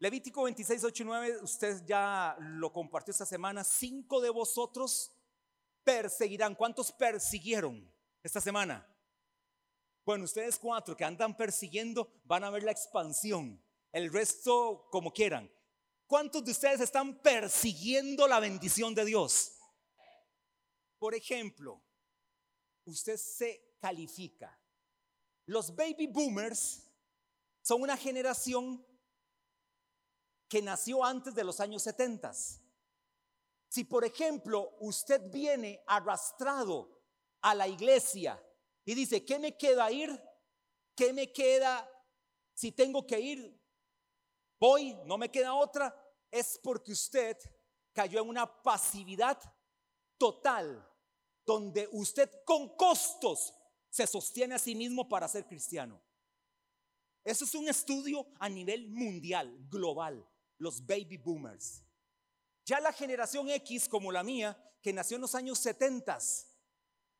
Levítico 26, 8 y 9, usted ya lo compartió esta semana. Cinco de vosotros perseguirán. ¿Cuántos persiguieron esta semana? Bueno, ustedes cuatro que andan persiguiendo van a ver la expansión. El resto como quieran. ¿Cuántos de ustedes están persiguiendo la bendición de Dios? Por ejemplo, usted se califica. Los baby boomers son una generación que nació antes de los años 70. Si por ejemplo usted viene arrastrado a la iglesia y dice, ¿qué me queda ir? ¿Qué me queda si tengo que ir? Voy, no me queda otra. Es porque usted cayó en una pasividad total, donde usted con costos se sostiene a sí mismo para ser cristiano. Eso es un estudio a nivel mundial, global, los baby boomers. Ya la generación X, como la mía, que nació en los años 70,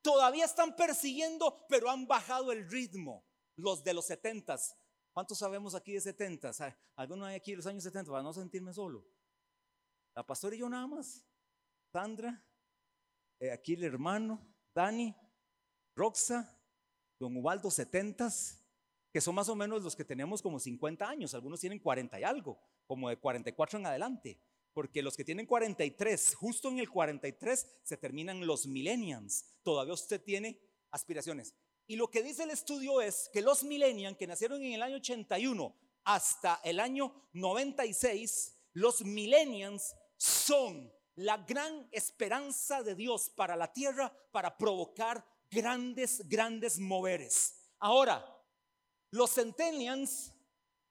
todavía están persiguiendo, pero han bajado el ritmo, los de los 70. ¿Cuántos sabemos aquí de 70? ¿Alguno hay aquí de los años 70 para no sentirme solo? La pastora y yo nada más. Sandra, eh, aquí el hermano, Dani, Roxa, don Ubaldo 70 que son más o menos los que tenemos como 50 años, algunos tienen 40 y algo, como de 44 en adelante, porque los que tienen 43, justo en el 43 se terminan los millennials, todavía usted tiene aspiraciones. Y lo que dice el estudio es que los millennials que nacieron en el año 81 hasta el año 96, los millennials son la gran esperanza de Dios para la tierra para provocar grandes, grandes moveres. Ahora, los centennials,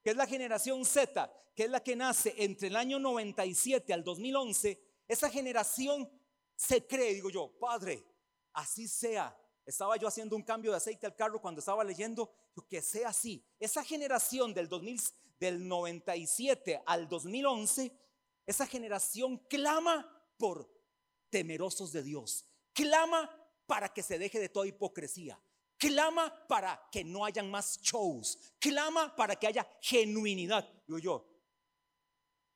que es la generación Z, que es la que nace entre el año 97 al 2011, esa generación se cree, digo yo, padre, así sea. Estaba yo haciendo un cambio de aceite al carro cuando estaba leyendo, que sea así. Esa generación del, 2000, del 97 al 2011, esa generación clama por temerosos de Dios, clama para que se deje de toda hipocresía, clama para que no hayan más shows, clama para que haya genuinidad. Digo yo,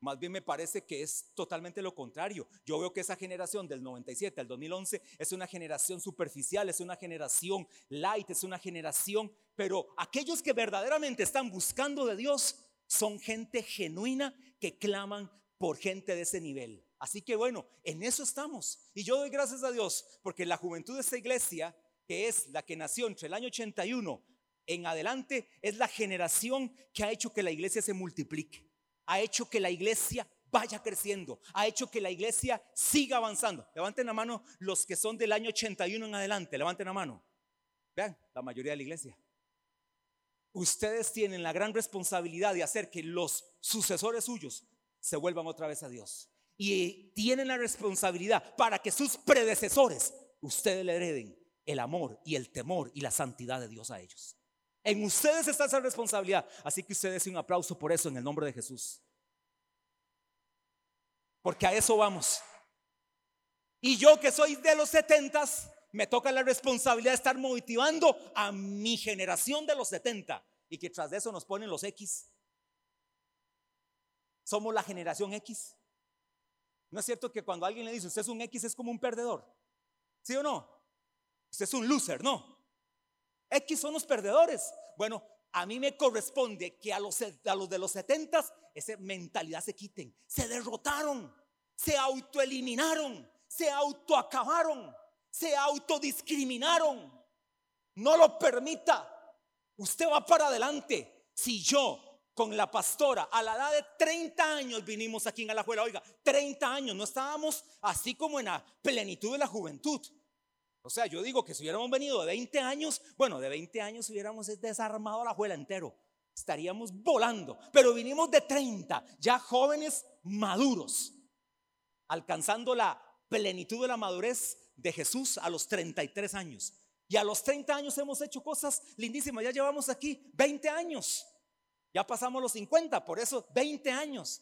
más bien me parece que es totalmente lo contrario. Yo veo que esa generación del 97 al 2011 es una generación superficial, es una generación light, es una generación, pero aquellos que verdaderamente están buscando de Dios son gente genuina que claman por gente de ese nivel. Así que bueno, en eso estamos. Y yo doy gracias a Dios porque la juventud de esta iglesia que es la que nació entre el año 81 en adelante, es la generación que ha hecho que la iglesia se multiplique, ha hecho que la iglesia vaya creciendo, ha hecho que la iglesia siga avanzando. Levanten la mano los que son del año 81 en adelante, levanten la mano. Vean, la mayoría de la iglesia. Ustedes tienen la gran responsabilidad de hacer que los sucesores suyos se vuelvan otra vez a Dios. Y tienen la responsabilidad para que sus predecesores, ustedes le hereden el amor y el temor y la santidad de Dios a ellos. En ustedes está esa responsabilidad. Así que ustedes un aplauso por eso en el nombre de Jesús. Porque a eso vamos. Y yo que soy de los setentas, me toca la responsabilidad de estar motivando a mi generación de los 70 y que tras de eso nos ponen los X. Somos la generación X. ¿No es cierto que cuando alguien le dice usted es un X es como un perdedor? ¿Sí o no? Usted es un loser, no. X son los perdedores. Bueno, a mí me corresponde que a los, a los de los 70 esa mentalidad se quiten. Se derrotaron, se autoeliminaron, se autoacabaron, se autodiscriminaron. No lo permita. Usted va para adelante. Si yo con la pastora a la edad de 30 años vinimos aquí en Alajuela, oiga, 30 años, no estábamos así como en la plenitud de la juventud. O sea, yo digo que si hubiéramos venido de 20 años, bueno, de 20 años hubiéramos desarmado la juela entero. Estaríamos volando. Pero vinimos de 30, ya jóvenes maduros, alcanzando la plenitud de la madurez de Jesús a los 33 años. Y a los 30 años hemos hecho cosas lindísimas. Ya llevamos aquí 20 años. Ya pasamos los 50, por eso 20 años.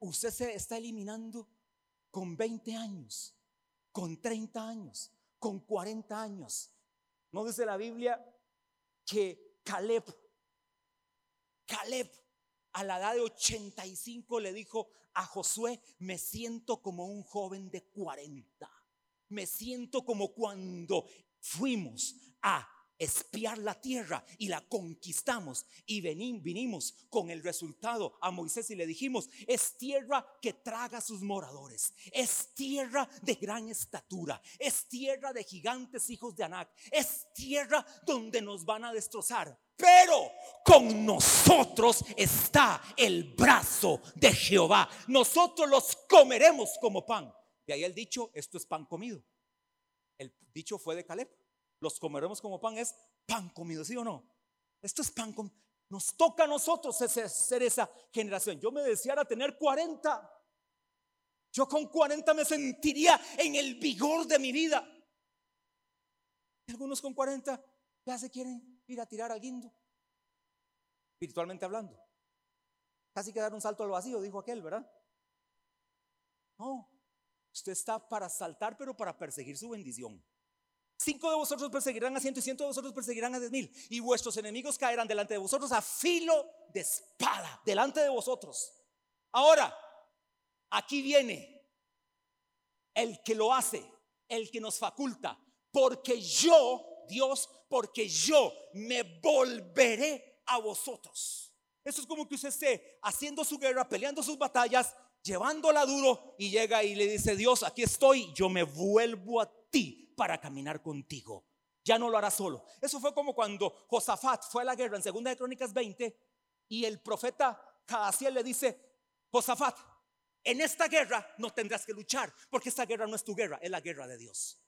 Usted se está eliminando con 20 años, con 30 años con 40 años. ¿No dice la Biblia que Caleb, Caleb a la edad de 85 le dijo a Josué, me siento como un joven de 40. Me siento como cuando fuimos a espiar la tierra y la conquistamos y vinimos con el resultado a Moisés y le dijimos, es tierra que traga a sus moradores, es tierra de gran estatura, es tierra de gigantes hijos de Anac, es tierra donde nos van a destrozar. Pero con nosotros está el brazo de Jehová. Nosotros los comeremos como pan. De ahí el dicho, esto es pan comido. El dicho fue de Caleb los comeremos como pan, es pan comido, ¿sí o no? Esto es pan comido. Nos toca a nosotros ser esa generación. Yo me deseara tener 40. Yo con 40 me sentiría en el vigor de mi vida. Algunos con 40 ya se quieren ir a tirar al guindo, espiritualmente hablando. Casi que dar un salto al vacío, dijo aquel, ¿verdad? No, usted está para saltar, pero para perseguir su bendición. Cinco de vosotros perseguirán a ciento y ciento de vosotros perseguirán a diez mil. Y vuestros enemigos caerán delante de vosotros a filo de espada, delante de vosotros. Ahora, aquí viene el que lo hace, el que nos faculta. Porque yo, Dios, porque yo me volveré a vosotros. Eso es como que usted esté haciendo su guerra, peleando sus batallas, llevándola duro y llega y le dice, Dios, aquí estoy, yo me vuelvo a ti para caminar contigo. Ya no lo hará solo. Eso fue como cuando Josafat fue a la guerra en Segunda de Crónicas 20 y el profeta Jaasiel le dice, Josafat, en esta guerra no tendrás que luchar, porque esta guerra no es tu guerra, es la guerra de Dios.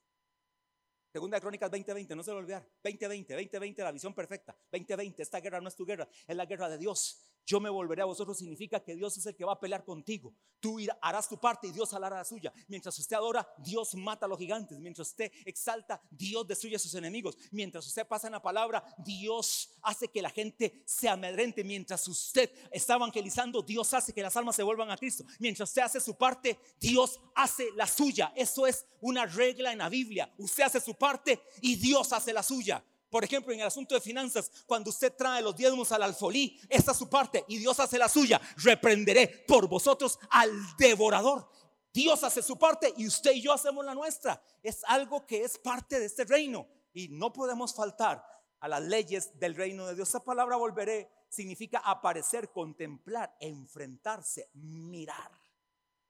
Segunda de Crónicas 2020, no se lo olvidar. 2020, 2020, la visión perfecta. 2020, esta guerra no es tu guerra, es la guerra de Dios yo me volveré a vosotros significa que Dios es el que va a pelear contigo. Tú harás tu parte y Dios hará la suya. Mientras usted adora, Dios mata a los gigantes. Mientras usted exalta, Dios destruye a sus enemigos. Mientras usted pasa en la palabra, Dios hace que la gente se amedrente. Mientras usted está evangelizando, Dios hace que las almas se vuelvan a Cristo. Mientras usted hace su parte, Dios hace la suya. Eso es una regla en la Biblia. Usted hace su parte y Dios hace la suya. Por ejemplo, en el asunto de finanzas, cuando usted trae los diezmos al alfolí, esta es su parte y Dios hace la suya. Reprenderé por vosotros al devorador. Dios hace su parte y usted y yo hacemos la nuestra. Es algo que es parte de este reino y no podemos faltar a las leyes del reino de Dios. Esa palabra volveré significa aparecer, contemplar, enfrentarse, mirar.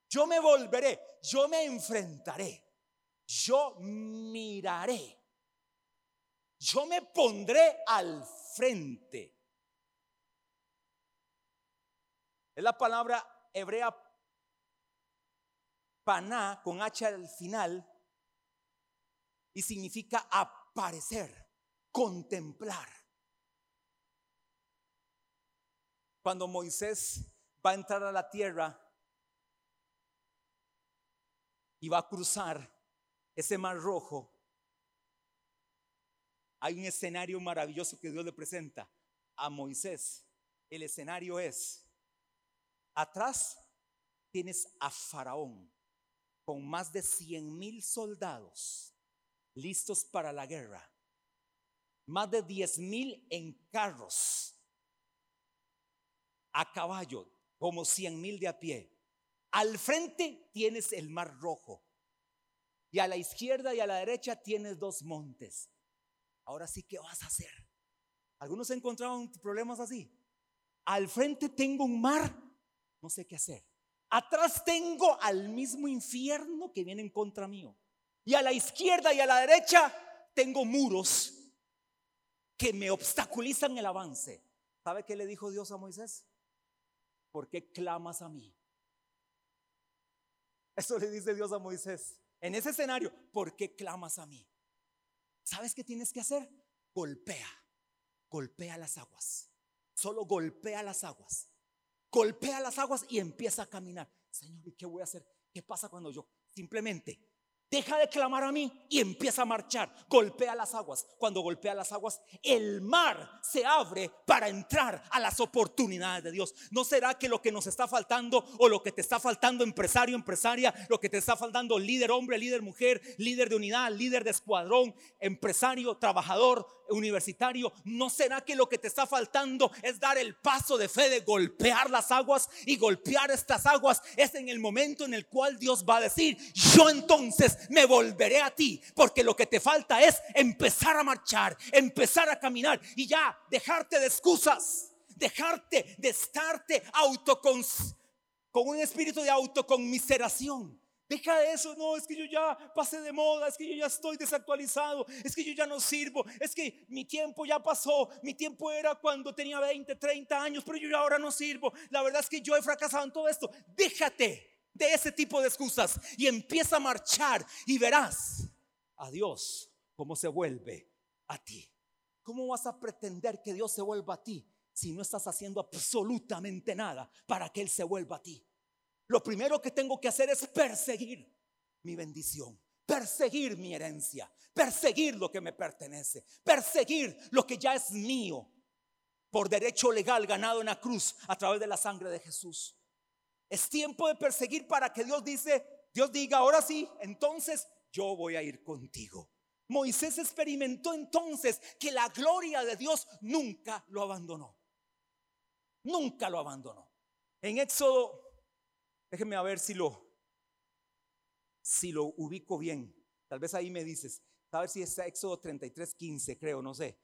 Yo me volveré, yo me enfrentaré, yo miraré yo me pondré al frente. Es la palabra hebrea paná con H al final y significa aparecer, contemplar. Cuando Moisés va a entrar a la tierra y va a cruzar ese mar rojo, hay un escenario maravilloso que Dios le presenta a Moisés. El escenario es, atrás tienes a Faraón con más de 100 mil soldados listos para la guerra, más de 10 mil en carros, a caballo, como 100 mil de a pie. Al frente tienes el mar rojo y a la izquierda y a la derecha tienes dos montes ahora sí, ¿qué vas a hacer? Algunos encontraron problemas así. Al frente tengo un mar, no sé qué hacer. Atrás tengo al mismo infierno que viene en contra mío. Y a la izquierda y a la derecha tengo muros que me obstaculizan el avance. ¿Sabe qué le dijo Dios a Moisés? ¿Por qué clamas a mí? Eso le dice Dios a Moisés. En ese escenario, ¿por qué clamas a mí? ¿Sabes qué tienes que hacer? Golpea, golpea las aguas. Solo golpea las aguas. Golpea las aguas y empieza a caminar. Señor, ¿y qué voy a hacer? ¿Qué pasa cuando yo simplemente Deja de clamar a mí y empieza a marchar. Golpea las aguas. Cuando golpea las aguas, el mar se abre para entrar a las oportunidades de Dios. ¿No será que lo que nos está faltando o lo que te está faltando empresario, empresaria, lo que te está faltando líder hombre, líder mujer, líder de unidad, líder de escuadrón, empresario, trabajador, universitario, ¿no será que lo que te está faltando es dar el paso de fe de golpear las aguas y golpear estas aguas? Es en el momento en el cual Dios va a decir, yo entonces me volveré a ti, porque lo que te falta es empezar a marchar, empezar a caminar y ya dejarte de excusas, dejarte de estarte autocon con un espíritu de autoconmiseración. Deja eso, no, es que yo ya pasé de moda, es que yo ya estoy desactualizado, es que yo ya no sirvo, es que mi tiempo ya pasó, mi tiempo era cuando tenía 20, 30 años, pero yo ya ahora no sirvo. La verdad es que yo he fracasado en todo esto. Déjate de ese tipo de excusas y empieza a marchar y verás a Dios cómo se vuelve a ti. ¿Cómo vas a pretender que Dios se vuelva a ti si no estás haciendo absolutamente nada para que Él se vuelva a ti? Lo primero que tengo que hacer es perseguir mi bendición, perseguir mi herencia, perseguir lo que me pertenece, perseguir lo que ya es mío por derecho legal ganado en la cruz a través de la sangre de Jesús. Es tiempo de perseguir para que Dios dice, Dios diga, ahora sí, entonces yo voy a ir contigo. Moisés experimentó entonces que la gloria de Dios nunca lo abandonó. Nunca lo abandonó. En Éxodo Déjenme a ver si lo, si lo ubico bien. Tal vez ahí me dices, a ver si está Éxodo 33, 15, creo, no sé.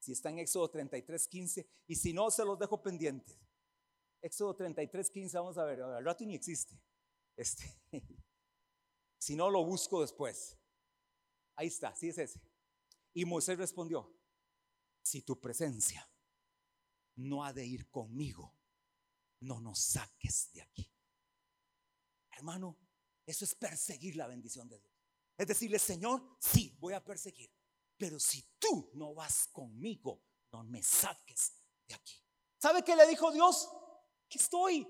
Si está en Éxodo 33, 15. Y si no, se los dejo pendientes. Éxodo 33, 15, vamos a ver. Al rato ni existe. Este. si no, lo busco después. Ahí está, sí es ese. Y Moisés respondió, si tu presencia no ha de ir conmigo, no nos saques de aquí. Hermano, eso es perseguir la bendición de Dios. Es decirle, Señor, sí, voy a perseguir, pero si tú no vas conmigo, no me saques de aquí. ¿Sabe qué le dijo Dios? Que estoy.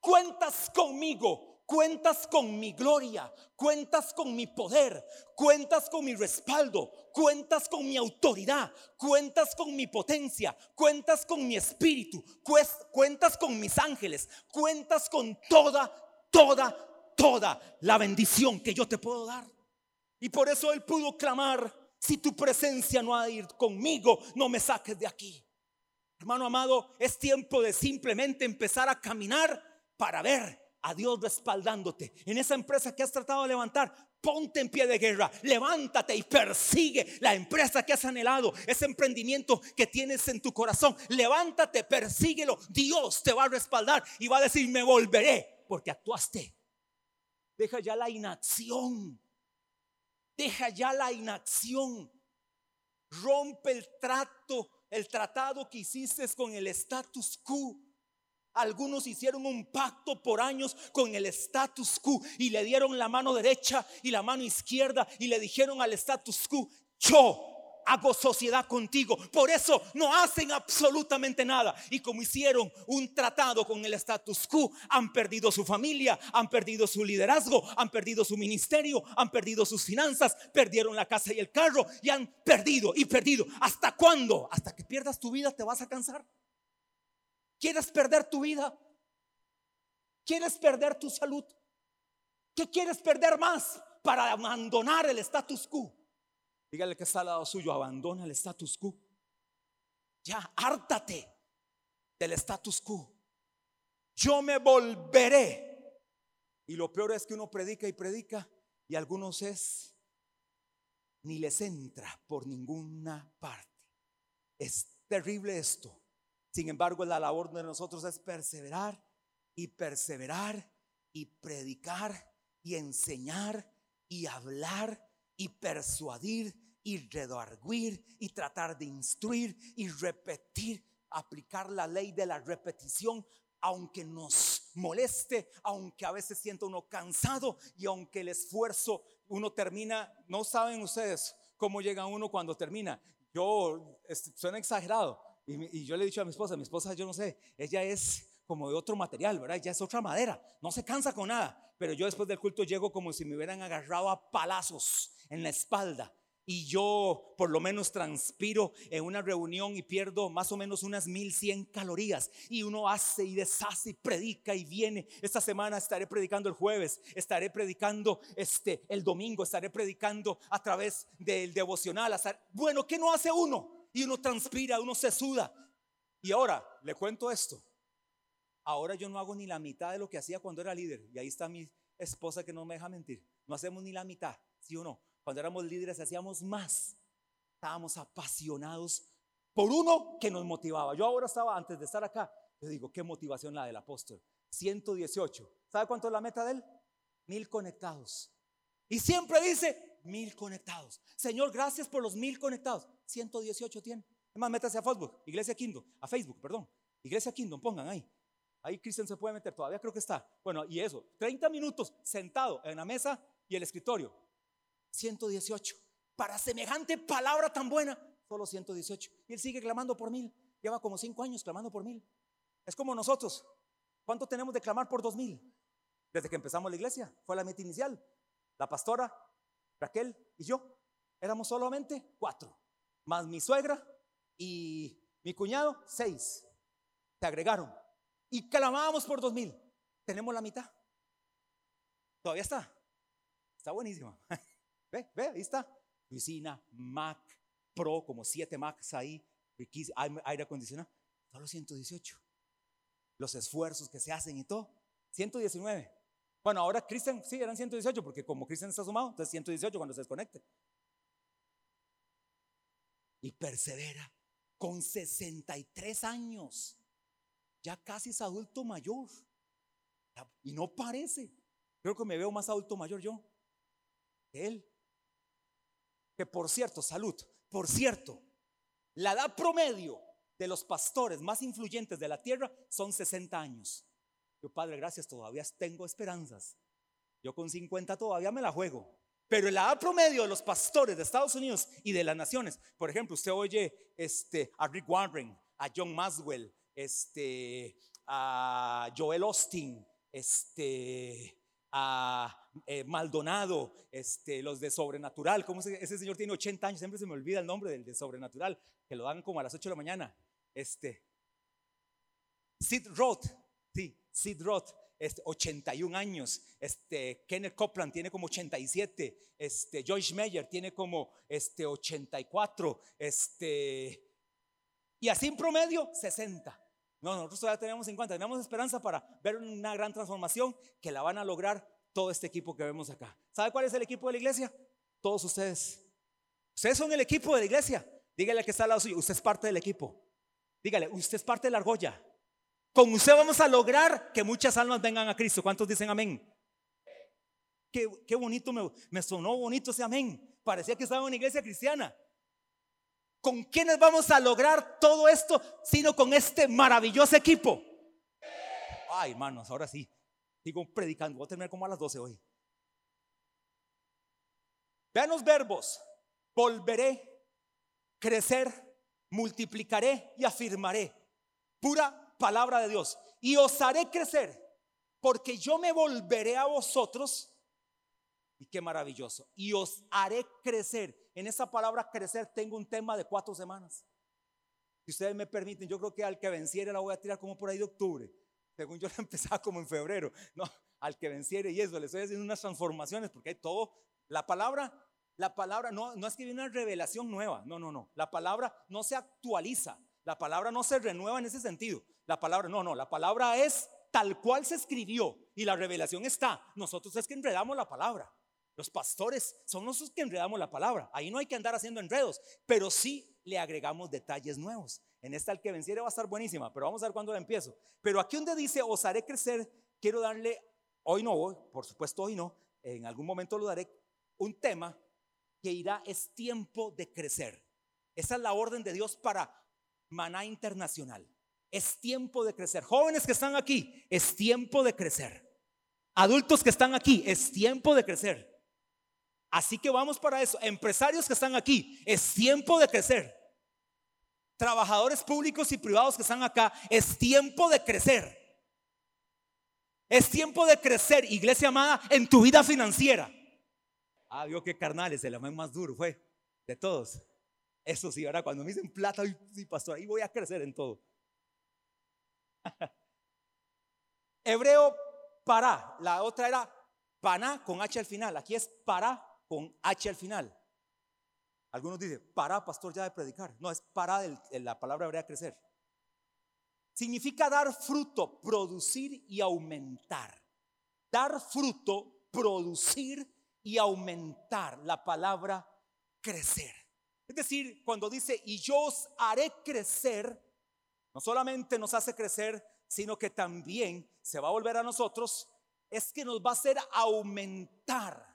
Cuentas conmigo cuentas con mi gloria, cuentas con mi poder, cuentas con mi respaldo, cuentas con mi autoridad, cuentas con mi potencia, cuentas con mi espíritu, cuentas con mis ángeles, cuentas con toda, toda, toda la bendición que yo te puedo dar. Y por eso él pudo clamar, si tu presencia no ha de ir conmigo, no me saques de aquí. Hermano amado, es tiempo de simplemente empezar a caminar para ver a Dios respaldándote. En esa empresa que has tratado de levantar, ponte en pie de guerra, levántate y persigue la empresa que has anhelado, ese emprendimiento que tienes en tu corazón. Levántate, persíguelo. Dios te va a respaldar y va a decir, me volveré porque actuaste. Deja ya la inacción. Deja ya la inacción. Rompe el trato, el tratado que hiciste con el status quo. Algunos hicieron un pacto por años con el status quo y le dieron la mano derecha y la mano izquierda y le dijeron al status quo, yo hago sociedad contigo. Por eso no hacen absolutamente nada. Y como hicieron un tratado con el status quo, han perdido su familia, han perdido su liderazgo, han perdido su ministerio, han perdido sus finanzas, perdieron la casa y el carro y han perdido y perdido. ¿Hasta cuándo? Hasta que pierdas tu vida te vas a cansar. ¿Quieres perder tu vida? ¿Quieres perder tu salud? ¿Qué quieres perder más para abandonar el status quo? Dígale que está al lado suyo, abandona el status quo. Ya, hártate del status quo. Yo me volveré. Y lo peor es que uno predica y predica y algunos es ni les entra por ninguna parte. Es terrible esto. Sin embargo, la labor de nosotros es perseverar y perseverar y predicar y enseñar y hablar y persuadir y redarguir y tratar de instruir y repetir, aplicar la ley de la repetición, aunque nos moleste, aunque a veces sienta uno cansado y aunque el esfuerzo uno termina, no saben ustedes cómo llega uno cuando termina. Yo, suena exagerado, y, yo le he dicho a mi esposa, mi esposa, yo no sé, ella es como de otro material, ¿verdad? Ya es otra madera, no se cansa con nada. Pero yo después del culto llego como si me hubieran agarrado a palazos en la espalda. Y yo por lo menos transpiro en una reunión y pierdo más o menos unas 1100 calorías. Y uno hace y deshace y predica y viene. Esta semana estaré predicando el jueves, estaré predicando este el domingo, estaré predicando a través del devocional. Bueno, ¿qué no hace uno? Y uno transpira, uno se suda. Y ahora le cuento esto. Ahora yo no hago ni la mitad de lo que hacía cuando era líder. Y ahí está mi esposa que no me deja mentir. No hacemos ni la mitad, ¿sí o no? Cuando éramos líderes hacíamos más. Estábamos apasionados por uno que nos motivaba. Yo ahora estaba, antes de estar acá, yo digo, qué motivación la del apóstol. 118. ¿Sabe cuánto es la meta de él? Mil conectados. Y siempre dice, mil conectados. Señor, gracias por los mil conectados. 118 tiene. Es métase a Facebook, Iglesia Kingdom, a Facebook, perdón. Iglesia Kingdom, pongan ahí. Ahí Cristian se puede meter, todavía creo que está. Bueno, y eso, 30 minutos sentado en la mesa y el escritorio. 118. Para semejante palabra tan buena, solo 118. Y él sigue clamando por mil. Lleva como cinco años clamando por mil. Es como nosotros. ¿Cuánto tenemos de clamar por dos mil? Desde que empezamos la iglesia. Fue la meta inicial. La pastora, Raquel y yo. Éramos solamente cuatro. Más mi suegra y mi cuñado, seis. Se agregaron. Y clamábamos por dos mil. Tenemos la mitad. Todavía está. Está buenísima. Ve, ve, ahí está. Piscina, Mac, Pro, como siete Macs ahí, aire acondicionado. Solo 118. Los esfuerzos que se hacen y todo. 119. Bueno, ahora Cristian, sí, eran 118, porque como Cristian está sumado, entonces 118 cuando se desconecte. Y persevera con 63 años. Ya casi es adulto mayor. Y no parece. Creo que me veo más adulto mayor yo que él que por cierto, salud, por cierto, la edad promedio de los pastores más influyentes de la tierra son 60 años. Yo, Padre, gracias, todavía tengo esperanzas. Yo con 50 todavía me la juego. Pero la edad promedio de los pastores de Estados Unidos y de las naciones, por ejemplo, usted oye este, a Rick Warren, a John Maswell, este, a Joel Austin, este, a eh, Maldonado, este, los de Sobrenatural, ¿cómo ese señor tiene 80 años, siempre se me olvida el nombre del de Sobrenatural, que lo dan como a las 8 de la mañana. Este, Sid Roth, sí, Sid Roth, este, 81 años, este, Kenneth Copeland tiene como 87, este, Joyce Meyer tiene como este, 84, este, y así en promedio 60. No, nosotros todavía tenemos 50, tenemos esperanza para ver una gran transformación que la van a lograr todo este equipo que vemos acá. ¿Sabe cuál es el equipo de la iglesia? Todos ustedes. Ustedes son el equipo de la iglesia. Dígale que está al lado suyo, usted es parte del equipo. Dígale, usted es parte de la argolla. Con usted vamos a lograr que muchas almas vengan a Cristo. ¿Cuántos dicen amén? Qué, bonito, me, me sonó bonito ese amén. Parecía que estaba en una iglesia cristiana. ¿Con quiénes vamos a lograr todo esto sino con este maravilloso equipo? Ay, hermanos, ahora sí. Sigo predicando. Voy a terminar como a las 12 hoy. Vean los verbos. Volveré, crecer, multiplicaré y afirmaré. Pura palabra de Dios. Y os haré crecer, porque yo me volveré a vosotros. Y qué maravilloso. Y os haré crecer en esa palabra crecer tengo un tema de cuatro semanas. Si ustedes me permiten, yo creo que al que venciere la voy a tirar como por ahí de octubre. Según yo la empezaba como en febrero. No, al que venciere y eso, le estoy haciendo unas transformaciones porque hay todo. La palabra, la palabra no, no es que viene una revelación nueva. No, no, no. La palabra no se actualiza. La palabra no se renueva en ese sentido. La palabra, no, no. La palabra es tal cual se escribió y la revelación está. Nosotros es que enredamos la palabra. Los pastores son los que enredamos la palabra. Ahí no hay que andar haciendo enredos, pero sí le agregamos detalles nuevos. En esta el que venciere va a estar buenísima, pero vamos a ver cuándo la empiezo. Pero aquí donde dice, os haré crecer, quiero darle, hoy no, por supuesto hoy no, en algún momento lo daré, un tema que irá, es tiempo de crecer. Esa es la orden de Dios para Maná Internacional. Es tiempo de crecer. Jóvenes que están aquí, es tiempo de crecer. Adultos que están aquí, es tiempo de crecer. Así que vamos para eso. Empresarios que están aquí, es tiempo de crecer. Trabajadores públicos y privados que están acá, es tiempo de crecer. Es tiempo de crecer, iglesia amada, en tu vida financiera. Ah, vio que carnales, el amén más duro fue de todos. Eso sí, ahora cuando me dicen plata, sí, pastor, ahí voy a crecer en todo. Hebreo para, la otra era paná con H al final. Aquí es para con H al final. Algunos dicen, para, pastor, ya de predicar. No, es para de la palabra hebrea crecer. Significa dar fruto, producir y aumentar. Dar fruto, producir y aumentar. La palabra crecer. Es decir, cuando dice, y yo os haré crecer, no solamente nos hace crecer, sino que también se va a volver a nosotros, es que nos va a hacer aumentar,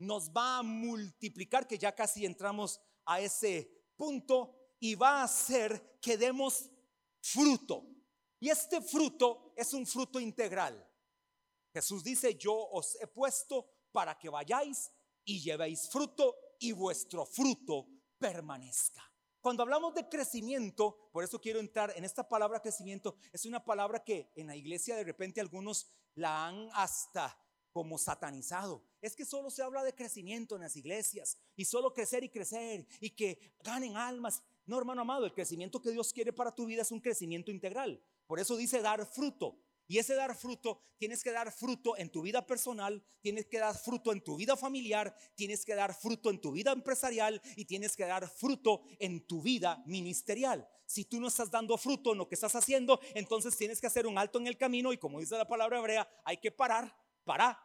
nos va a multiplicar, que ya casi entramos a ese punto, y va a hacer que demos fruto. Y este fruto es un fruto integral. Jesús dice, yo os he puesto para que vayáis y llevéis fruto y vuestro fruto permanezca. Cuando hablamos de crecimiento, por eso quiero entrar en esta palabra crecimiento, es una palabra que en la iglesia de repente algunos la han hasta como satanizado. Es que solo se habla de crecimiento en las iglesias y solo crecer y crecer y que ganen almas. No, hermano amado, el crecimiento que Dios quiere para tu vida es un crecimiento integral. Por eso dice dar fruto. Y ese dar fruto, tienes que dar fruto en tu vida personal, tienes que dar fruto en tu vida familiar, tienes que dar fruto en tu vida empresarial y tienes que dar fruto en tu vida ministerial. Si tú no estás dando fruto en lo que estás haciendo, entonces tienes que hacer un alto en el camino y como dice la palabra hebrea, hay que parar, parar,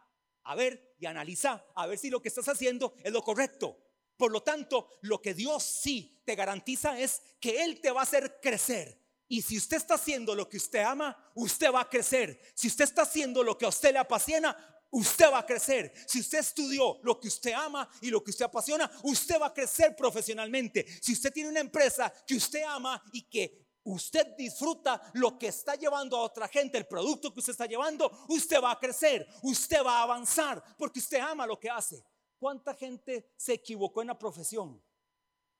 a ver y analizar, a ver si lo que estás haciendo es lo correcto. Por lo tanto, lo que Dios sí te garantiza es que Él te va a hacer crecer y si usted está haciendo lo que usted ama, usted va a crecer. Si usted está haciendo lo que a usted le apasiona, usted va a crecer. Si usted estudió lo que usted ama y lo que usted apasiona, usted va a crecer profesionalmente. Si usted tiene una empresa que usted ama y que usted disfruta lo que está llevando a otra gente, el producto que usted está llevando, usted va a crecer, usted va a avanzar porque usted ama lo que hace. ¿Cuánta gente se equivocó en la profesión?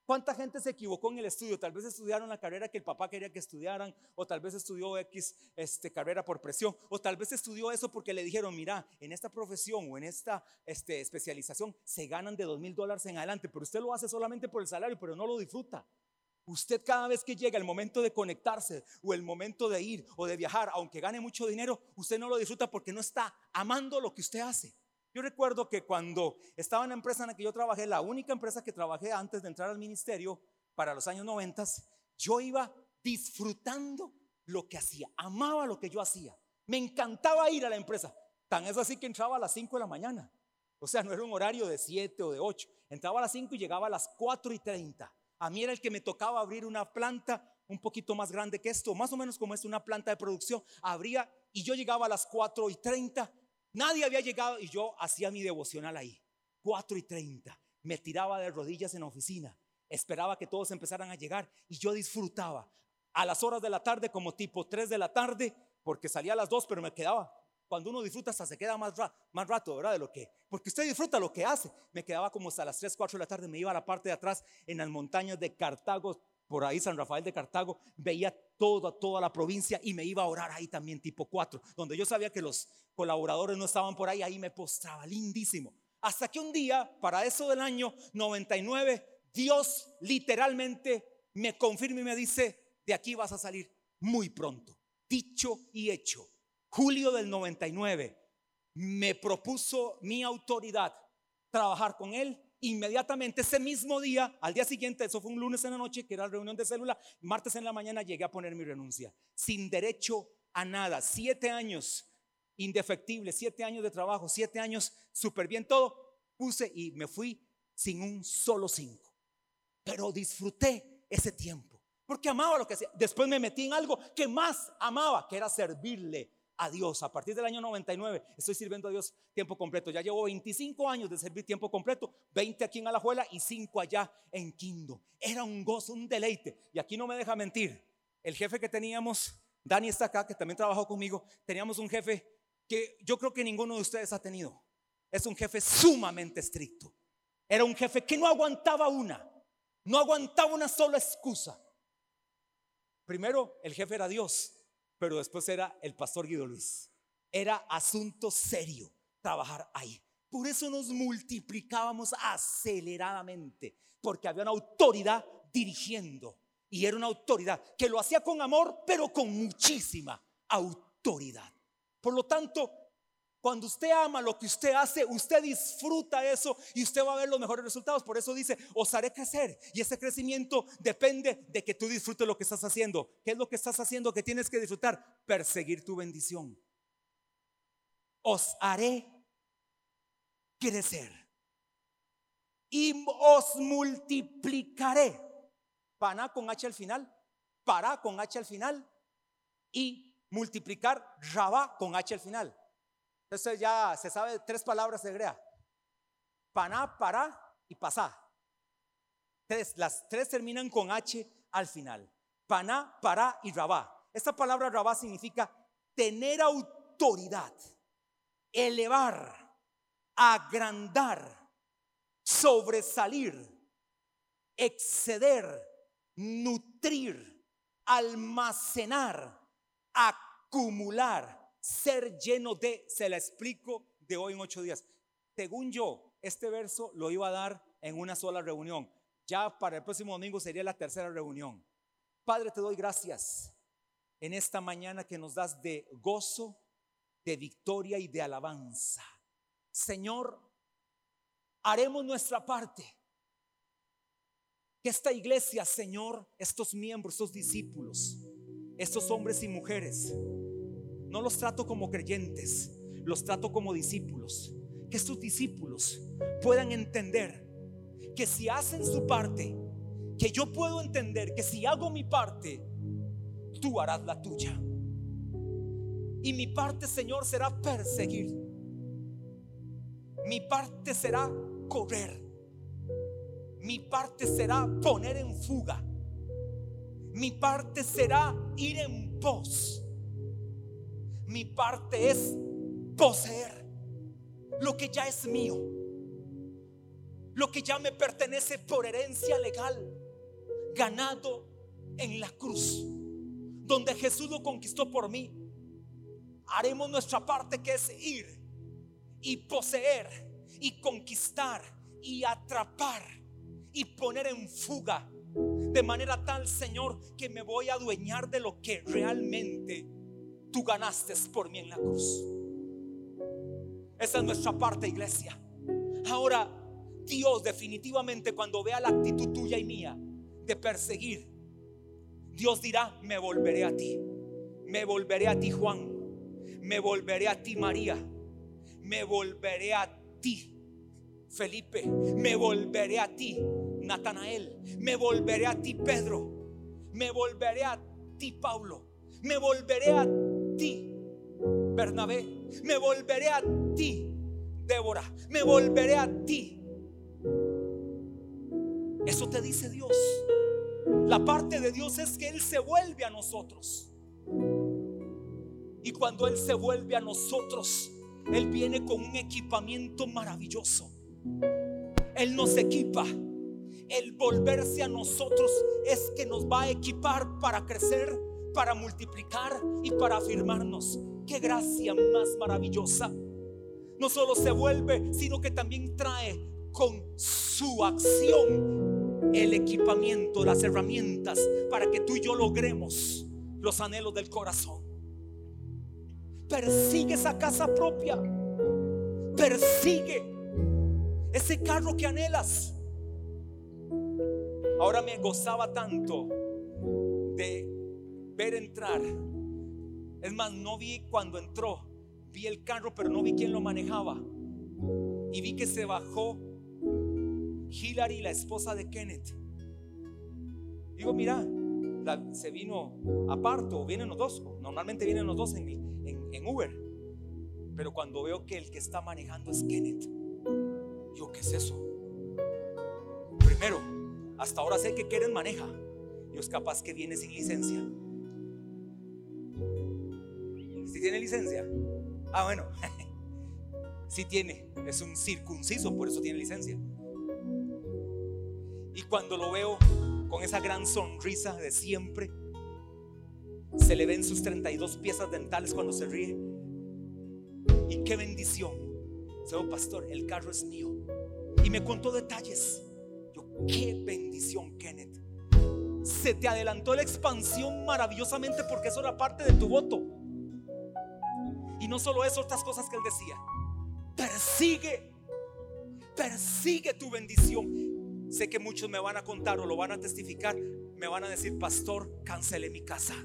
¿Cuánta gente se equivocó en el estudio? Tal vez estudiaron la carrera que el papá quería que estudiaran, o tal vez estudió X este, carrera por presión, o tal vez estudió eso porque le dijeron, mira, en esta profesión o en esta este, especialización se ganan de dos mil dólares en adelante, pero usted lo hace solamente por el salario, pero no lo disfruta. Usted cada vez que llega el momento de conectarse o el momento de ir o de viajar, aunque gane mucho dinero, usted no lo disfruta porque no está amando lo que usted hace. Yo recuerdo que cuando estaba en la empresa en la que yo trabajé, la única empresa que trabajé antes de entrar al ministerio para los años 90, yo iba disfrutando lo que hacía, amaba lo que yo hacía. Me encantaba ir a la empresa. Tan es así que entraba a las 5 de la mañana. O sea, no era un horario de 7 o de 8. Entraba a las 5 y llegaba a las 4 y 30. A mí era el que me tocaba abrir una planta un poquito más grande que esto, más o menos como es una planta de producción. Abría y yo llegaba a las 4 y 30 Nadie había llegado y yo hacía mi devocional ahí. 4 y 30. Me tiraba de rodillas en la oficina. Esperaba que todos empezaran a llegar y yo disfrutaba. A las horas de la tarde, como tipo 3 de la tarde, porque salía a las 2, pero me quedaba. Cuando uno disfruta, hasta se queda más, más rato, ¿verdad? De lo que, porque usted disfruta lo que hace. Me quedaba como hasta las 3, 4 de la tarde, me iba a la parte de atrás en las montañas de Cartago, por ahí San Rafael de Cartago, veía toda, toda la provincia y me iba a orar ahí también tipo 4, donde yo sabía que los colaboradores no estaban por ahí, ahí me postraba, lindísimo. Hasta que un día, para eso del año 99, Dios literalmente me confirma y me dice, de aquí vas a salir muy pronto. Dicho y hecho. Julio del 99 me propuso mi autoridad trabajar con él inmediatamente ese mismo día, al día siguiente, eso fue un lunes en la noche, que era la reunión de célula, martes en la mañana llegué a poner mi renuncia, sin derecho a nada, siete años indefectible, siete años de trabajo, siete años súper bien todo, puse y me fui sin un solo cinco, pero disfruté ese tiempo, porque amaba lo que hacía, después me metí en algo que más amaba, que era servirle a Dios. A partir del año 99 estoy sirviendo a Dios tiempo completo. Ya llevo 25 años de servir tiempo completo, 20 aquí en Alajuela y 5 allá en Quindo. Era un gozo, un deleite. Y aquí no me deja mentir. El jefe que teníamos, Dani está acá, que también trabajó conmigo, teníamos un jefe que yo creo que ninguno de ustedes ha tenido. Es un jefe sumamente estricto. Era un jefe que no aguantaba una, no aguantaba una sola excusa. Primero, el jefe era Dios pero después era el pastor Guido Luis. Era asunto serio trabajar ahí. Por eso nos multiplicábamos aceleradamente, porque había una autoridad dirigiendo. Y era una autoridad que lo hacía con amor, pero con muchísima autoridad. Por lo tanto, cuando usted ama lo que usted hace, usted disfruta eso y usted va a ver los mejores resultados. Por eso dice, os haré crecer. Y ese crecimiento depende de que tú disfrutes lo que estás haciendo. ¿Qué es lo que estás haciendo que tienes que disfrutar? Perseguir tu bendición. Os haré crecer. Y os multiplicaré. Paná con H al final. Para con H al final. Y multiplicar Rabá con H al final. Entonces ya se sabe tres palabras de hebrea. Paná, para y pasá. las tres terminan con H al final. Paná, para y rabá. Esta palabra rabá significa tener autoridad, elevar, agrandar, sobresalir, exceder, nutrir, almacenar, acumular ser lleno de, se la explico de hoy en ocho días. Según yo, este verso lo iba a dar en una sola reunión. Ya para el próximo domingo sería la tercera reunión. Padre, te doy gracias en esta mañana que nos das de gozo, de victoria y de alabanza. Señor, haremos nuestra parte. Que esta iglesia, Señor, estos miembros, estos discípulos, estos hombres y mujeres, no los trato como creyentes, los trato como discípulos. Que sus discípulos puedan entender que si hacen su parte, que yo puedo entender que si hago mi parte, tú harás la tuya. Y mi parte, Señor, será perseguir. Mi parte será correr. Mi parte será poner en fuga. Mi parte será ir en pos mi parte es poseer lo que ya es mío, lo que ya me pertenece por herencia legal, ganado en la cruz, donde Jesús lo conquistó por mí. Haremos nuestra parte que es ir y poseer y conquistar y atrapar y poner en fuga de manera tal, Señor, que me voy a adueñar de lo que realmente tú ganaste por mí en la cruz. Esa es nuestra parte, iglesia. Ahora, Dios definitivamente cuando vea la actitud tuya y mía de perseguir, Dios dirá, me volveré a ti. Me volveré a ti, Juan. Me volveré a ti, María. Me volveré a ti, Felipe. Me volveré a ti, Natanael. Me volveré a ti, Pedro. Me volveré a ti, Pablo. Me volveré a ti, Bernabé. Me volveré a ti, Débora. Me volveré a ti. Eso te dice Dios. La parte de Dios es que Él se vuelve a nosotros. Y cuando Él se vuelve a nosotros, Él viene con un equipamiento maravilloso. Él nos equipa. El volverse a nosotros es que nos va a equipar para crecer para multiplicar y para afirmarnos. Qué gracia más maravillosa. No solo se vuelve, sino que también trae con su acción el equipamiento, las herramientas para que tú y yo logremos los anhelos del corazón. Persigue esa casa propia. Persigue ese carro que anhelas. Ahora me gozaba tanto de ver entrar. Es más, no vi cuando entró, vi el carro, pero no vi quién lo manejaba. Y vi que se bajó Hillary, la esposa de Kenneth. Digo, mira, se vino aparte, o vienen los dos. Normalmente vienen los dos en, Uber. Pero cuando veo que el que está manejando es Kenneth, digo, ¿qué es eso? Primero, hasta ahora sé que Kenneth maneja. Y es capaz que viene sin licencia. Si tiene licencia? Ah, bueno. Si tiene. Es un circunciso, por eso tiene licencia. Y cuando lo veo con esa gran sonrisa de siempre, se le ven sus 32 piezas dentales cuando se ríe. Y qué bendición. Señor pastor, el carro es mío. Y me contó detalles. Yo, qué bendición, Kenneth. Se te adelantó la expansión maravillosamente porque eso era parte de tu voto. Y no solo eso, otras cosas que él decía. Persigue, persigue tu bendición. Sé que muchos me van a contar o lo van a testificar. Me van a decir, pastor, cancelé mi casa.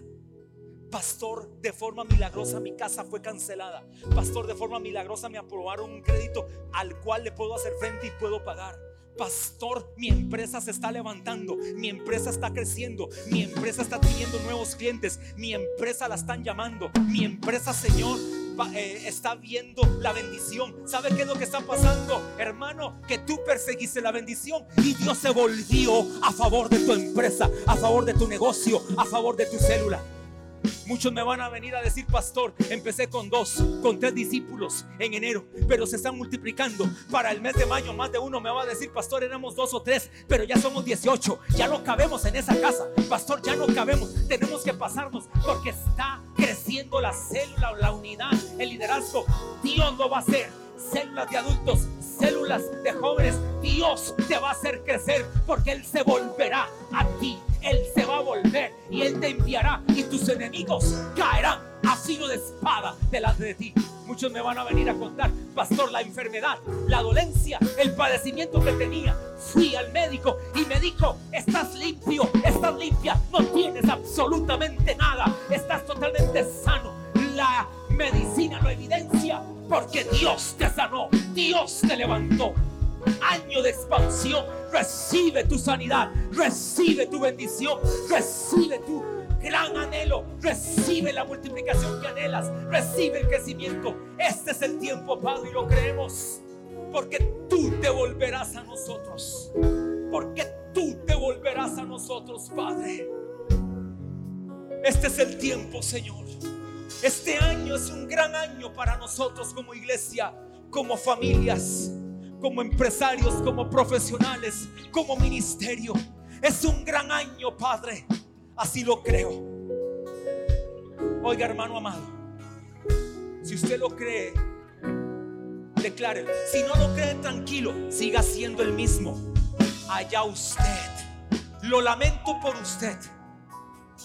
Pastor, de forma milagrosa mi casa fue cancelada. Pastor, de forma milagrosa me aprobaron un crédito al cual le puedo hacer frente y puedo pagar. Pastor, mi empresa se está levantando, mi empresa está creciendo, mi empresa está teniendo nuevos clientes, mi empresa la están llamando, mi empresa, Señor, eh, está viendo la bendición. ¿Sabe qué es lo que está pasando, hermano? Que tú perseguiste la bendición y Dios se volvió a favor de tu empresa, a favor de tu negocio, a favor de tu célula. Muchos me van a venir a decir, pastor, empecé con dos, con tres discípulos en enero, pero se están multiplicando. Para el mes de mayo, más de uno me va a decir, pastor, éramos dos o tres, pero ya somos 18, ya no cabemos en esa casa. Pastor, ya no cabemos, tenemos que pasarnos porque está creciendo la célula, la unidad, el liderazgo. Dios lo va a hacer. Células de adultos, células de jóvenes, Dios te va a hacer crecer porque Él se volverá a ti él se va a volver y Él te enviará y tus enemigos caerán a de espada delante de ti. Muchos me van a venir a contar, pastor, la enfermedad, la dolencia, el padecimiento que tenía. Fui al médico y me dijo, estás limpio, estás limpia, no tienes absolutamente nada, estás totalmente sano. La medicina lo evidencia porque Dios te sanó, Dios te levantó año de expansión. Recibe tu sanidad, recibe tu bendición, recibe tu gran anhelo, recibe la multiplicación que anhelas, recibe el crecimiento. Este es el tiempo, Padre, y lo creemos. Porque tú te volverás a nosotros. Porque tú te volverás a nosotros, Padre. Este es el tiempo, Señor. Este año es un gran año para nosotros como iglesia, como familias como empresarios, como profesionales, como ministerio. Es un gran año, Padre. Así lo creo. Oiga, hermano amado, si usted lo cree, declare. Si no lo cree, tranquilo, siga siendo el mismo. Allá usted. Lo lamento por usted,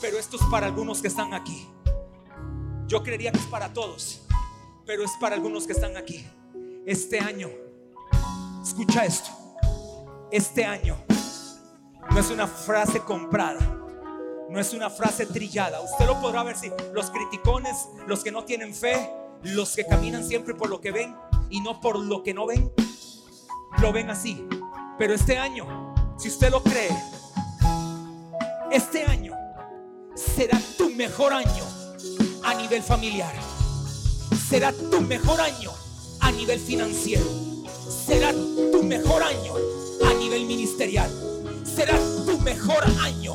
pero esto es para algunos que están aquí. Yo creería que es para todos, pero es para algunos que están aquí. Este año Escucha esto. Este año no es una frase comprada. No es una frase trillada. Usted lo podrá ver si los criticones, los que no tienen fe, los que caminan siempre por lo que ven y no por lo que no ven, lo ven así. Pero este año, si usted lo cree, este año será tu mejor año a nivel familiar. Será tu mejor año a nivel financiero será tu mejor año a nivel ministerial. Será tu mejor año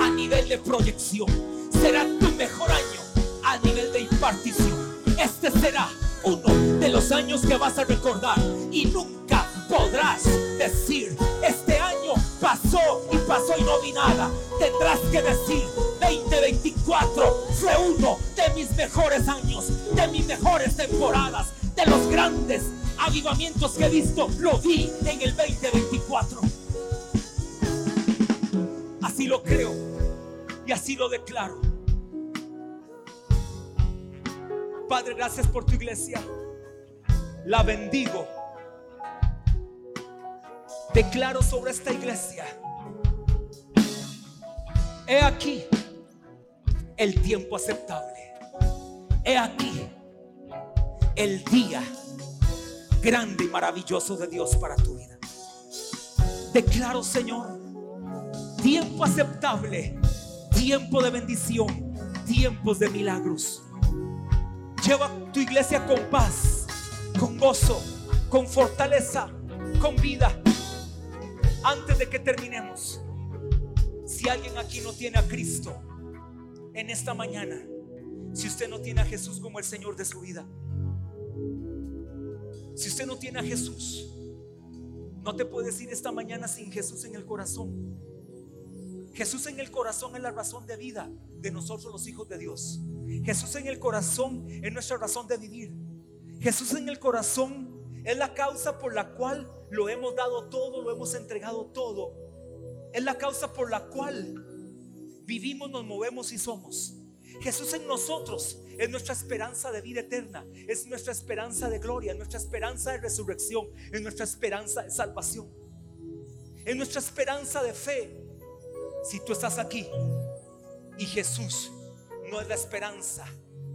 a nivel de proyección. Será tu mejor año a nivel de impartición. Este será uno de los años que vas a recordar y nunca podrás decir, este año pasó y pasó y no vi nada. Tendrás que decir, 2024 fue uno de mis mejores años, de mis mejores temporadas, de los grandes avivamientos que he visto, lo vi en el 2024. Así lo creo y así lo declaro. Padre, gracias por tu iglesia. La bendigo. Declaro sobre esta iglesia. He aquí el tiempo aceptable. He aquí el día grande y maravilloso de Dios para tu vida. Declaro, Señor, tiempo aceptable, tiempo de bendición, tiempos de milagros. Lleva tu iglesia con paz, con gozo, con fortaleza, con vida. Antes de que terminemos, si alguien aquí no tiene a Cristo en esta mañana, si usted no tiene a Jesús como el Señor de su vida, si usted no tiene a Jesús, no te puedes ir esta mañana sin Jesús en el corazón. Jesús en el corazón es la razón de vida de nosotros los hijos de Dios. Jesús en el corazón es nuestra razón de vivir. Jesús en el corazón es la causa por la cual lo hemos dado todo, lo hemos entregado todo. Es la causa por la cual vivimos, nos movemos y somos. Jesús en nosotros es nuestra esperanza de vida eterna, es nuestra esperanza de gloria, es nuestra esperanza de resurrección, es nuestra esperanza de salvación, es nuestra esperanza de fe. Si tú estás aquí y Jesús no es la esperanza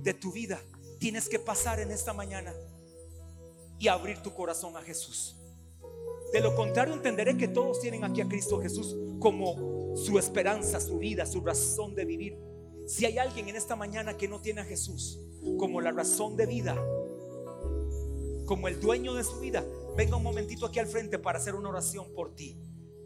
de tu vida, tienes que pasar en esta mañana y abrir tu corazón a Jesús. De lo contrario, entenderé que todos tienen aquí a Cristo Jesús como su esperanza, su vida, su razón de vivir. Si hay alguien en esta mañana que no tiene a Jesús como la razón de vida, como el dueño de su vida, venga un momentito aquí al frente para hacer una oración por ti.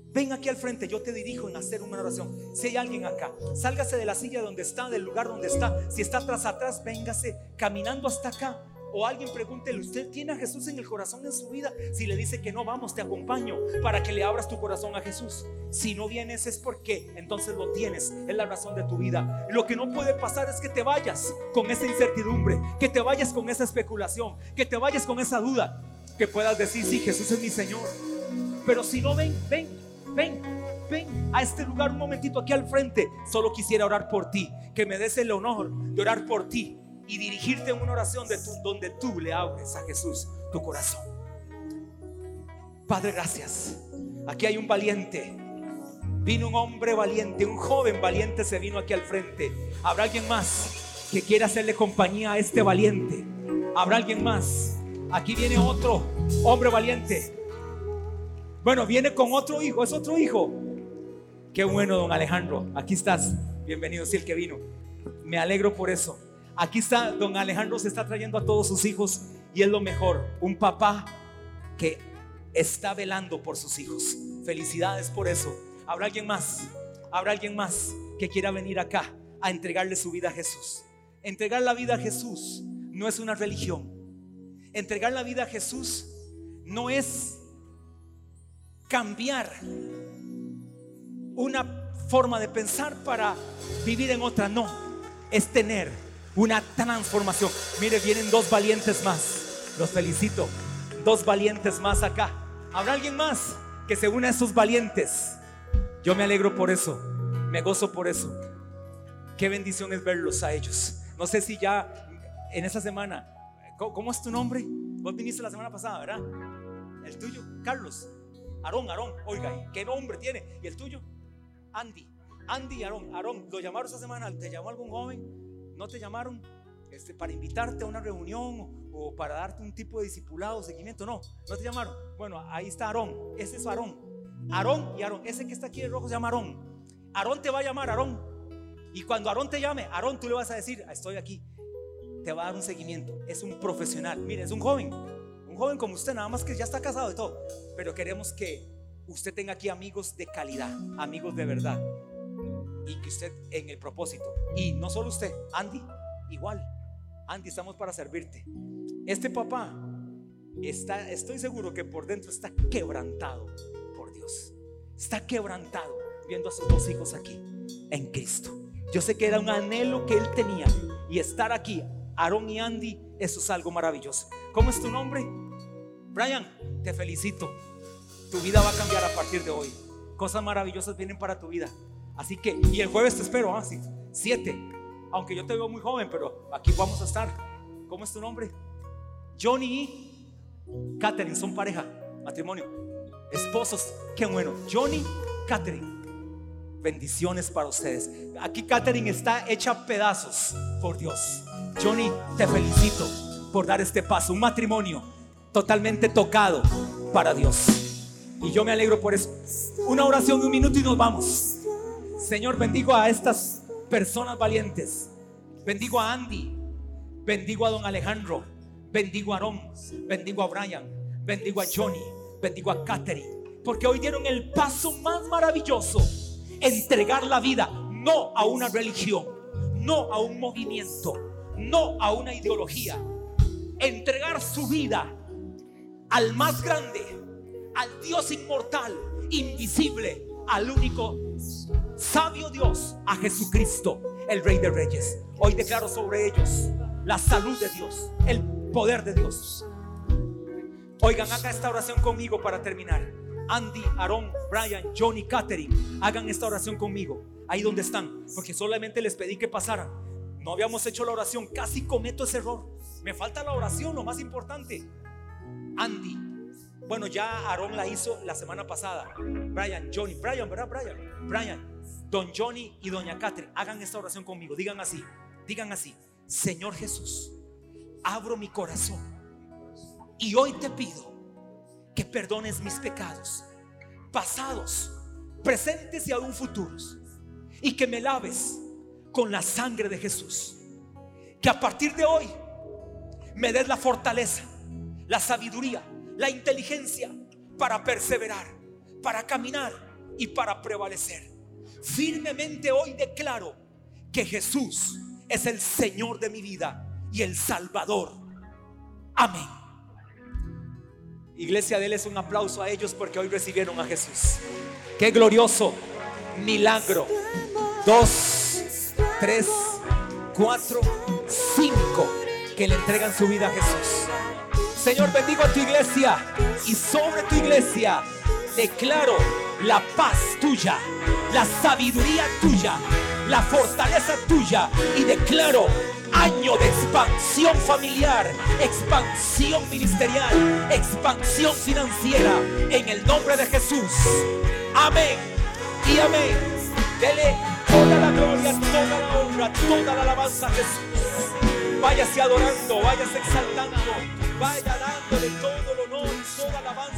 Ven aquí al frente, yo te dirijo en hacer una oración. Si hay alguien acá, sálgase de la silla donde está, del lugar donde está. Si está atrás, atrás, véngase caminando hasta acá. O alguien pregúntele, ¿usted tiene a Jesús en el corazón en su vida? Si le dice que no, vamos, te acompaño para que le abras tu corazón a Jesús. Si no vienes es porque entonces lo tienes, es la razón de tu vida. Lo que no puede pasar es que te vayas con esa incertidumbre, que te vayas con esa especulación, que te vayas con esa duda, que puedas decir, sí, Jesús es mi Señor. Pero si no, ven, ven, ven, ven a este lugar un momentito aquí al frente. Solo quisiera orar por ti, que me des el honor de orar por ti y dirigirte en una oración de donde tú le abres a Jesús tu corazón. Padre, gracias. Aquí hay un valiente. Vino un hombre valiente, un joven valiente se vino aquí al frente. ¿Habrá alguien más que quiera hacerle compañía a este valiente? ¿Habrá alguien más? Aquí viene otro hombre valiente. Bueno, viene con otro hijo, es otro hijo. Qué bueno, don Alejandro. Aquí estás. Bienvenido, sí, el que vino. Me alegro por eso. Aquí está, don Alejandro se está trayendo a todos sus hijos y es lo mejor, un papá que está velando por sus hijos. Felicidades por eso. ¿Habrá alguien más? ¿Habrá alguien más que quiera venir acá a entregarle su vida a Jesús? Entregar la vida a Jesús no es una religión. Entregar la vida a Jesús no es cambiar una forma de pensar para vivir en otra, no, es tener una transformación. Mire, vienen dos valientes más. Los felicito. Dos valientes más acá. ¿Habrá alguien más que se una a esos valientes? Yo me alegro por eso. Me gozo por eso. Qué bendición es verlos a ellos. No sé si ya en esa semana, ¿cómo, es tu nombre? Vos viniste la semana pasada, ¿verdad? El tuyo, Carlos. Aarón, Aarón. Oiga, ¿qué nombre tiene? ¿Y el tuyo? Andy. Andy y Aarón. Aarón, ¿lo llamaron esa semana? ¿Te llamó algún joven? ¿No te llamaron este, para invitarte a una reunión o para darte un tipo de discipulado, seguimiento? No, no te llamaron. Bueno, ahí está Aarón. Ese es Aarón. Aarón y Aarón. Ese que está aquí de rojo se llama Aarón. Aarón te va a llamar, Aarón. Y cuando Aarón te llame, Aarón, tú le vas a decir, estoy aquí. Te va a dar un seguimiento. Es un profesional. Mire, es un joven. Un joven como usted, nada más que ya está casado y todo. Pero queremos que usted tenga aquí amigos de calidad, amigos de verdad y que usted en el propósito. Y no solo usted, Andy, igual. Andy, estamos para servirte. Este papá está, estoy seguro que por dentro está quebrantado por Dios. Está quebrantado viendo a sus dos hijos aquí en Cristo. Yo sé que era un anhelo que él tenía y estar aquí, Aaron y Andy, eso es algo maravilloso. ¿Cómo es tu nombre? Brian, te felicito. Tu vida va a cambiar a partir de hoy. Cosas maravillosas vienen para tu vida. Así que, y el jueves te espero, ¿ah? siete. Aunque yo te veo muy joven, pero aquí vamos a estar. ¿Cómo es tu nombre? Johnny y Catherine son pareja, matrimonio, esposos. Qué bueno. Johnny, Catherine. Bendiciones para ustedes. Aquí Catherine está hecha pedazos por Dios. Johnny, te felicito por dar este paso. Un matrimonio totalmente tocado para Dios. Y yo me alegro por eso. Una oración un minuto y nos vamos. Señor, bendigo a estas personas valientes. Bendigo a Andy. Bendigo a don Alejandro. Bendigo a Aaron. Bendigo a Brian. Bendigo a Johnny. Bendigo a Catherine. Porque hoy dieron el paso más maravilloso. Entregar la vida. No a una religión. No a un movimiento. No a una ideología. Entregar su vida al más grande. Al Dios inmortal. Invisible. Al único sabio Dios, a Jesucristo, el Rey de Reyes. Hoy declaro sobre ellos la salud de Dios, el Poder de Dios. Oigan, haga esta oración conmigo para terminar. Andy, Aaron, Brian, Johnny, Catherine, hagan esta oración conmigo, ahí donde están, porque solamente les pedí que pasaran. No habíamos hecho la oración, casi cometo ese error. Me falta la oración, lo más importante. Andy, bueno, ya Aaron la hizo la semana pasada. Brian, Johnny, Brian, ¿verdad? Brian, Brian, Don Johnny y Doña Catherine, hagan esta oración conmigo. Digan así, digan así, Señor Jesús, abro mi corazón y hoy te pido que perdones mis pecados, pasados, presentes y aún futuros, y que me laves con la sangre de Jesús. Que a partir de hoy me des la fortaleza, la sabiduría, la inteligencia para perseverar, para caminar y para prevalecer. Firmemente hoy declaro que Jesús es el Señor de mi vida y el Salvador. Amén. Iglesia, déles un aplauso a ellos porque hoy recibieron a Jesús. Qué glorioso milagro. Dos, tres, cuatro, cinco que le entregan su vida a Jesús. Señor, bendigo a tu iglesia y sobre tu iglesia declaro la paz tuya, la sabiduría tuya, la fortaleza tuya y declaro año de expansión familiar, expansión ministerial, expansión financiera en el nombre de Jesús. Amén y amén. Dele toda la gloria, toda la honra, toda la alabanza a Jesús. Váyase adorando, váyase exaltando, vaya dándole todo el honor y toda alabanza